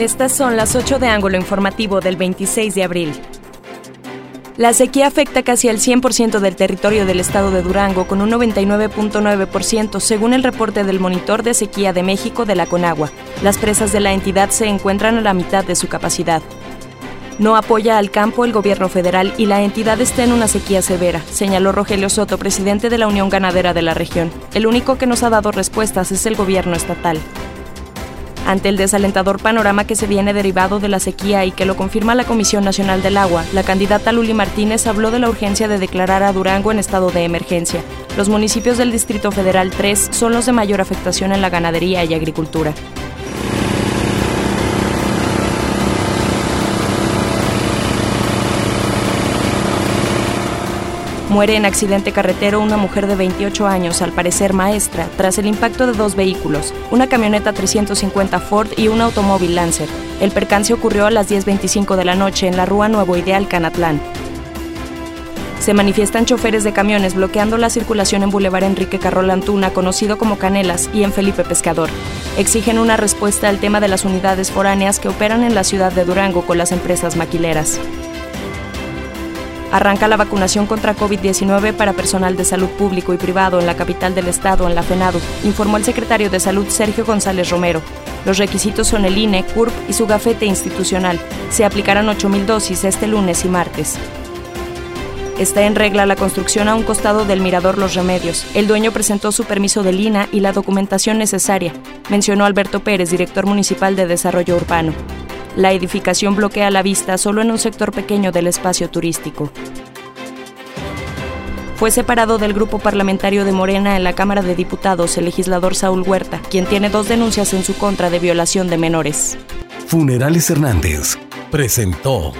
Estas son las 8 de ángulo informativo del 26 de abril. La sequía afecta casi al 100% del territorio del estado de Durango, con un 99.9%, según el reporte del Monitor de Sequía de México de la Conagua. Las presas de la entidad se encuentran a la mitad de su capacidad. No apoya al campo el gobierno federal y la entidad está en una sequía severa, señaló Rogelio Soto, presidente de la Unión Ganadera de la región. El único que nos ha dado respuestas es el gobierno estatal. Ante el desalentador panorama que se viene derivado de la sequía y que lo confirma la Comisión Nacional del Agua, la candidata Luli Martínez habló de la urgencia de declarar a Durango en estado de emergencia. Los municipios del Distrito Federal 3 son los de mayor afectación en la ganadería y agricultura. Muere en accidente carretero una mujer de 28 años, al parecer maestra, tras el impacto de dos vehículos, una camioneta 350 Ford y un automóvil Lancer. El percance ocurrió a las 10.25 de la noche en la Rúa Nuevo Ideal, Canatlán. Se manifiestan choferes de camiones bloqueando la circulación en Boulevard Enrique Carrol Antuna, conocido como Canelas, y en Felipe Pescador. Exigen una respuesta al tema de las unidades foráneas que operan en la ciudad de Durango con las empresas maquileras. Arranca la vacunación contra COVID-19 para personal de salud público y privado en la capital del estado, en la FENADU, informó el secretario de Salud Sergio González Romero. Los requisitos son el INE, CURP y su gafete institucional. Se aplicarán 8.000 dosis este lunes y martes. Está en regla la construcción a un costado del Mirador Los Remedios. El dueño presentó su permiso de Lina y la documentación necesaria, mencionó Alberto Pérez, director municipal de Desarrollo Urbano. La edificación bloquea la vista solo en un sector pequeño del espacio turístico. Fue separado del grupo parlamentario de Morena en la Cámara de Diputados el legislador Saúl Huerta, quien tiene dos denuncias en su contra de violación de menores. Funerales Hernández presentó